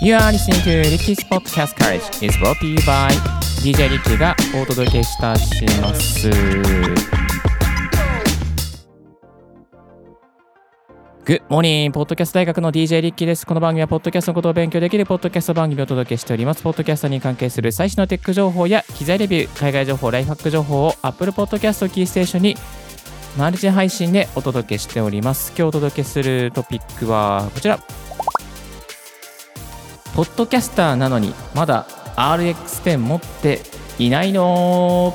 You are listening to Ricky's Podcast Courage is brought to you by DJ リッキーがお届けしたします。Good morning! ポッドキャスト大学の DJ リッキーです。この番組はポッドキャストのことを勉強できるポッドキャスト番組をお届けしております。ポッドキャストに関係する最新のテック情報や機材レビュー、海外情報、ライフハック情報を Apple Podcast キーステーションにマルチ配信でお届けしております。今日お届けするトピックはこちら。ポッドキャスターなのにまだ RX10 持っていないの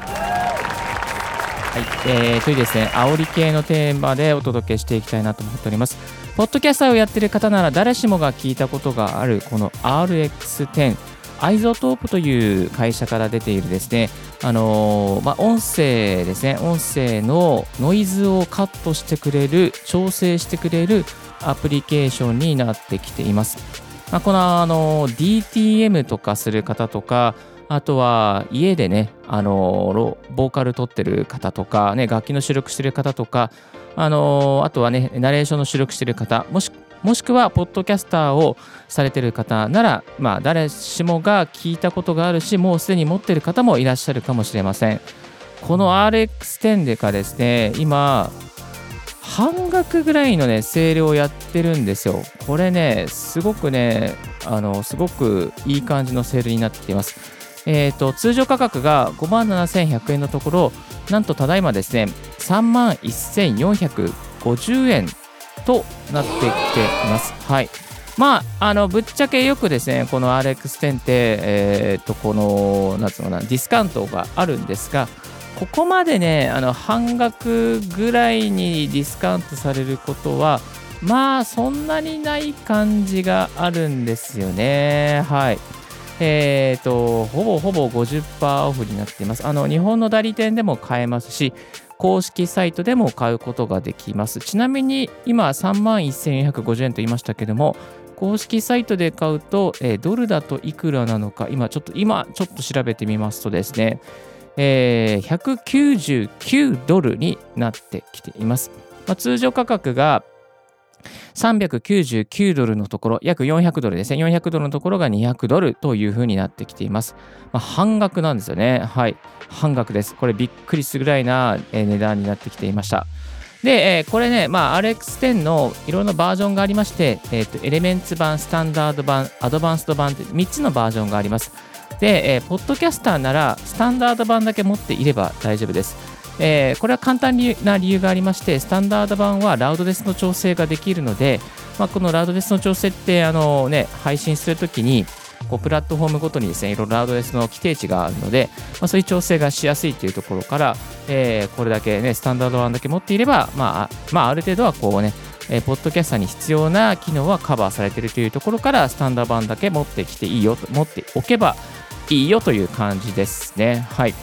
はい、えー、というですね、煽り系のテーマでお届けしていきたいなと思っております。ポッドキャスターをやっている方なら誰しもが聞いたことがあるこの RX10 iZotope という会社から出ているですね、あのーまあ、音声ですね、音声のノイズをカットしてくれる、調整してくれるアプリケーションになってきています。まあ、このあの DTM とかする方とか、あとは家でね、あのボーカル撮ってる方とか、ね、楽器の収録してる方とか、あのあとはね、ナレーションの収録してる方、もしもしくは、ポッドキャスターをされてる方なら、まあ、誰しもが聞いたことがあるし、もうすでに持ってる方もいらっしゃるかもしれません。この RX10 でかですね、今、半額ぐらいのね、セールをやってるんですよ。これね、すごくね、あの、すごくいい感じのセールになっています。えっ、ー、と、通常価格が5万7100円のところ、なんとただいまですね、3万1450円となってきています。はい。まあ、あの、ぶっちゃけよくですね、この RX10 って、えっ、ー、と、この、なんつうのかな、ディスカウントがあるんですが、ここまでね、あの半額ぐらいにディスカウントされることは、まあそんなにない感じがあるんですよね。はい。えっ、ー、と、ほぼほぼ50%オフになっています。あの、日本の代理店でも買えますし、公式サイトでも買うことができます。ちなみに今3万1450円と言いましたけども、公式サイトで買うと、えー、ドルだといくらなのか、今ちょっと、今ちょっと調べてみますとですね、えー、199ドルになってきています。まあ、通常価格が399ドルのところ、約400ドルですね。400ドルのところが200ドルというふうになってきています。まあ、半額なんですよね。はい。半額です。これびっくりするぐらいな値段になってきていました。で、えー、これね、まあ、RX10 のいろんなバージョンがありまして、えーと、エレメンツ版、スタンダード版、アドバンスト版って3つのバージョンがあります。で、えー、ポッドキャスターならスタンダード版だけ持っていれば大丈夫です。えー、これは簡単な理由がありまして、スタンダード版はラウドレスの調整ができるので、まあ、このラウドレスの調整ってあの、ね、配信するときに、こうプラットフォームごとにですね、いろいろラウドレスの規定値があるので、まあ、そういう調整がしやすいというところから、えー、これだけね、スタンダード版だけ持っていれば、まあ、まあ、ある程度はこうね、えー、ポッドキャスターに必要な機能はカバーされているというところから、スタンダード版だけ持ってきていいよと、持っておけばいいよという感じですね。はい。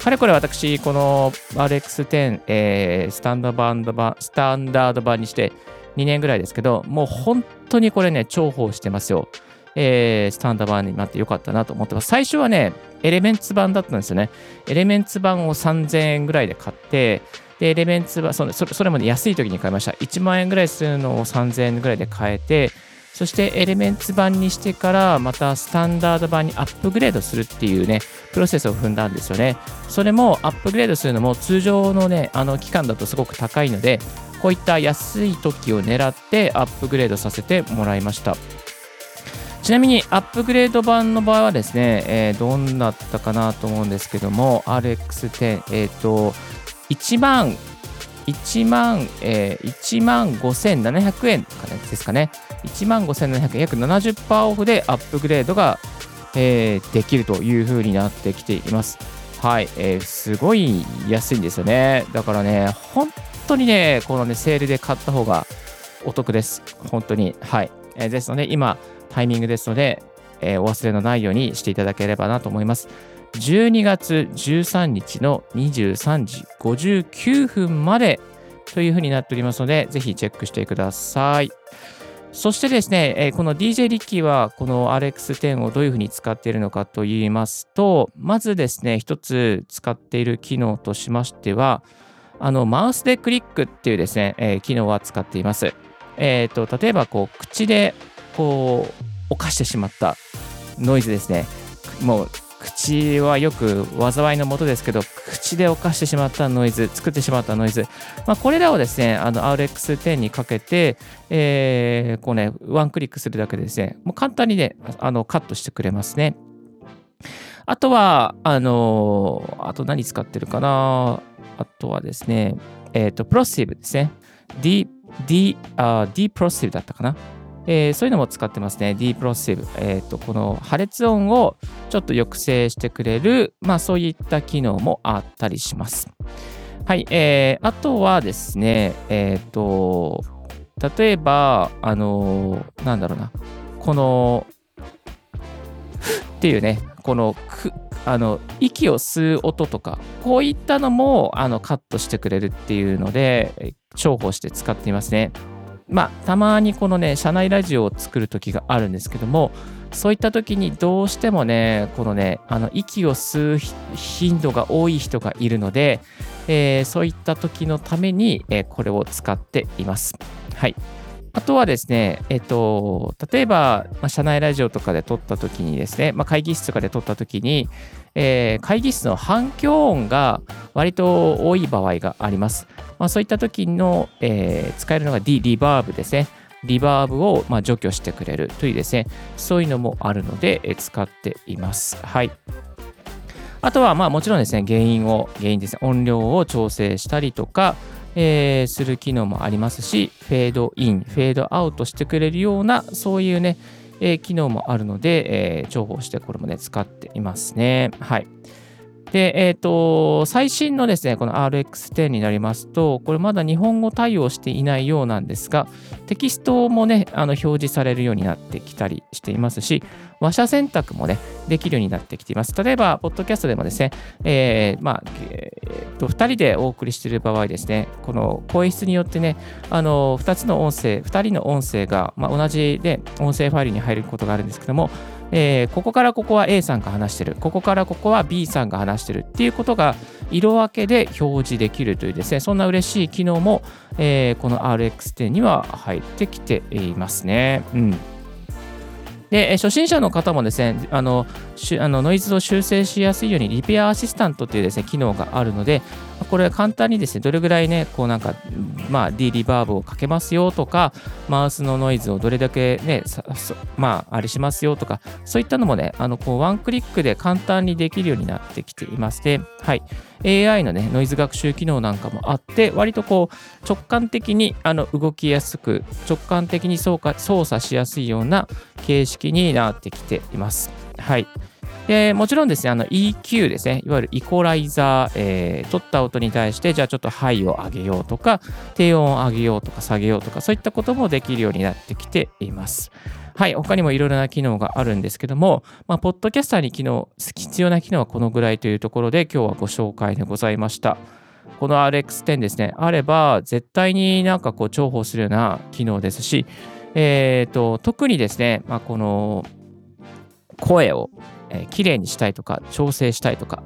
かれこれ私、この RX10、えー、スタンダード版、スタンダード版にして2年ぐらいですけど、もう本当にこれね、重宝してますよ。えー、スタンダード版になってよかったなと思ってます。最初はね、エレメンツ版だったんですよね。エレメンツ版を3000円ぐらいで買って、で、エレメンツ版、それそれも、ね、安い時に買いました。1万円ぐらいするのを3000円ぐらいで買えて、そしてエレメンツ版にしてからまたスタンダード版にアップグレードするっていうね、プロセスを踏んだんですよね。それもアップグレードするのも通常のね、あの期間だとすごく高いので、こういった安い時を狙ってアップグレードさせてもらいました。ちなみにアップグレード版の場合はですね、えー、どんなったかなと思うんですけども、RX10、えっ、ー、と、1万1万、えー、1万5700円ですかね。1万5700円、約70%オフでアップグレードが、えー、できるという風になってきています。はい、えー、すごい安いんですよね。だからね、本当にね、このね、セールで買った方がお得です。本当に。はい。えー、ですので、今、タイミングですので、えー、お忘れのないようにしていただければなと思います。12月13日の23時59分までというふうになっておりますので、ぜひチェックしてください。そしてですね、えこの DJ リッキーはこの RX10 をどういうふうに使っているのかと言いますと、まずですね、一つ使っている機能としましては、あのマウスでクリックっていうですね、え、機能は使っています。えーと、例えばこう口でこう犯してしまったノイズですねもう口はよく災いのもとですけど口で犯してしまったノイズ作ってしまったノイズ、まあ、これらをですねあの RX10 にかけて、えー、こうねワンクリックするだけでですね。もう簡単にねあのカットしてくれますね。あとはあのあと何使ってるかな。あとはですねえっ、ー、とプロシブですね。D D あ D プロシブだったかな。えー、そういうのも使ってますね。D プロセブ。えっ、ー、と、この破裂音をちょっと抑制してくれる、まあそういった機能もあったりします。はい。えー、あとはですね、えっ、ー、と、例えば、あのー、なんだろうな、この、っていうね、この、あの息を吸う音とか、こういったのもあのカットしてくれるっていうので、重宝して使っていますね。まあ、たまにこのね、社内ラジオを作る時があるんですけども、そういった時にどうしてもね、このね、あの息を吸う頻度が多い人がいるので、えー、そういった時のために、えー、これを使っています。はい。あとはですね、えっと、例えば、まあ、社内ラジオとかで撮った時にですね、まあ、会議室とかで撮った時に、えー、会議室の反響音が割と多い場合があります。まあ、そういった時の、えー、使えるのが D、リバーブですね。リバーブを、ま、除去してくれるというですね、そういうのもあるので、え、使っています。はい。あとは、まあもちろんですね、原因を、原因ですね、音量を調整したりとか、えー、する機能もありますし、フェードイン、フェードアウトしてくれるような、そういうね、えー、機能もあるので、えー、重宝してこれもね、使っていますね。はい。で、えっ、ー、と、最新のですね、この RX10 になりますと、これまだ日本語対応していないようなんですが、テキストもね、あの表示されるようになってきたりしていますし、話者選択もね、できるようになってきています。例えば、ポッドキャストでもですね、えー、まあ、えー、と、2人でお送りしている場合ですね、この声質によってね、あの、2つの音声、2人の音声が、まあ、同じで音声ファイルに入ることがあるんですけども、えー、ここからここは A さんが話してる、ここからここは B さんが話してるっていうことが色分けで表示できるというですね、そんな嬉しい機能も、えー、この RX10 には入ってきていますね。うん。で、初心者の方もですね、あのあのノイズを修正しやすいようにリペアアシスタントというですね、機能があるので、これ簡単にですね、どれぐらいね、こうなんか、まあ、D リバーブをかけますよとか、マウスのノイズをどれだけね、まあ、あれしますよとか、そういったのもね、あの、こう、ワンクリックで簡単にできるようになってきていまして、はい。AI のね、ノイズ学習機能なんかもあって、割とこう、直感的にあの動きやすく、直感的に操作しやすいような形式になってきています。はい。でもちろんですね、EQ ですね、いわゆるイコライザー、えー、取った音に対して、じゃあちょっとハイを上げようとか、低音を上げようとか下げようとか、そういったこともできるようになってきています。はい、他にもいろいろな機能があるんですけども、まあ、ポッドキャスターに機能必要な機能はこのぐらいというところで、今日はご紹介でございました。この RX10 ですね、あれば、絶対になんかこう重宝するような機能ですし、えーと、特にですね、まあ、この声を、えー、きれいにしたいとか、調整したいとか、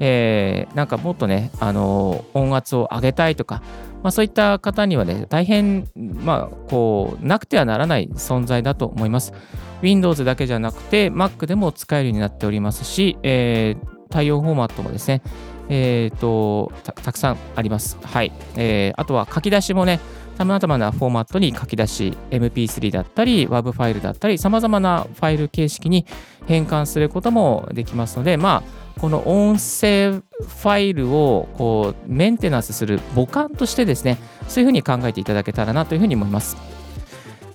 えー、なんかもっとね、あの、音圧を上げたいとか、まあ、そういった方にはね、大変、まあ、こう、なくてはならない存在だと思います。Windows だけじゃなくて、Mac でも使えるようになっておりますし、えー、対応フォーマットもですね、えーと、たくさんあります。はい。えー、あとは書き出しもね、さまざまなフォーマットに書き出し、MP3 だったり、WAV ファイルだったり、さまざまなファイル形式に変換することもできますので、まあ、この音声ファイルをこうメンテナンスする母艦としてですね、そういうふうに考えていただけたらなというふうに思います。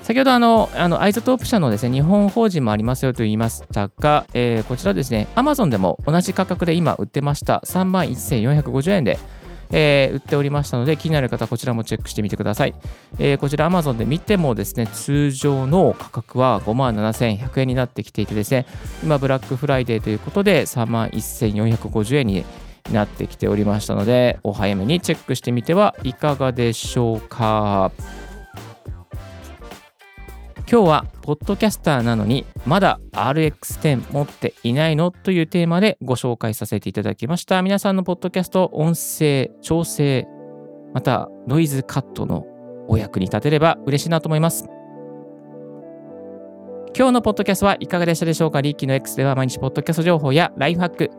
先ほどあの、あの iZotope 社のですね、日本法人もありますよと言いましたが、えー、こちらですね、Amazon でも同じ価格で今売ってました。3万1450円でえー、売っておりましたので、気になる方、こちらもチェックしてみてください。えー、こちら Amazon で見てもですね、通常の価格は5万7100円になってきていてですね、今、ブラックフライデーということで3万1450円になってきておりましたので、お早めにチェックしてみてはいかがでしょうか。今日は、ポッドキャスターなのに、まだ RX10 持っていないのというテーマでご紹介させていただきました。皆さんのポッドキャスト、音声、調整、またノイズカットのお役に立てれば嬉しいなと思います。今日のポッドキャストはいかがでしたでしょうか？リッキーの X では毎日ポッドキャスト情報やライフハック、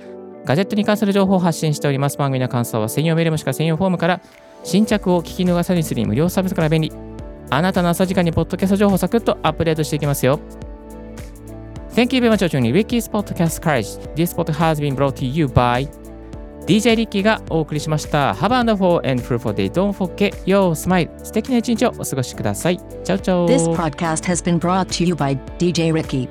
ガジェットに関する情報を発信しております。番組の感想は専用メールもしくは専用フォームから新着を聞き逃さにするに無料サービスから便利。あなたの朝時間にポッドキャスト情報をサクッとアップデートしていきますよ。Thank you very much for tuning Ricky's Podcast Courage. This podcast has been brought to you by DJ リッキーがお送りしました。Have a wonderful and fruitful day. Don't forget your smile. 素敵な一日をお過ごしください。チャウチャウ。This podcast has been brought to you by DJ Ricky.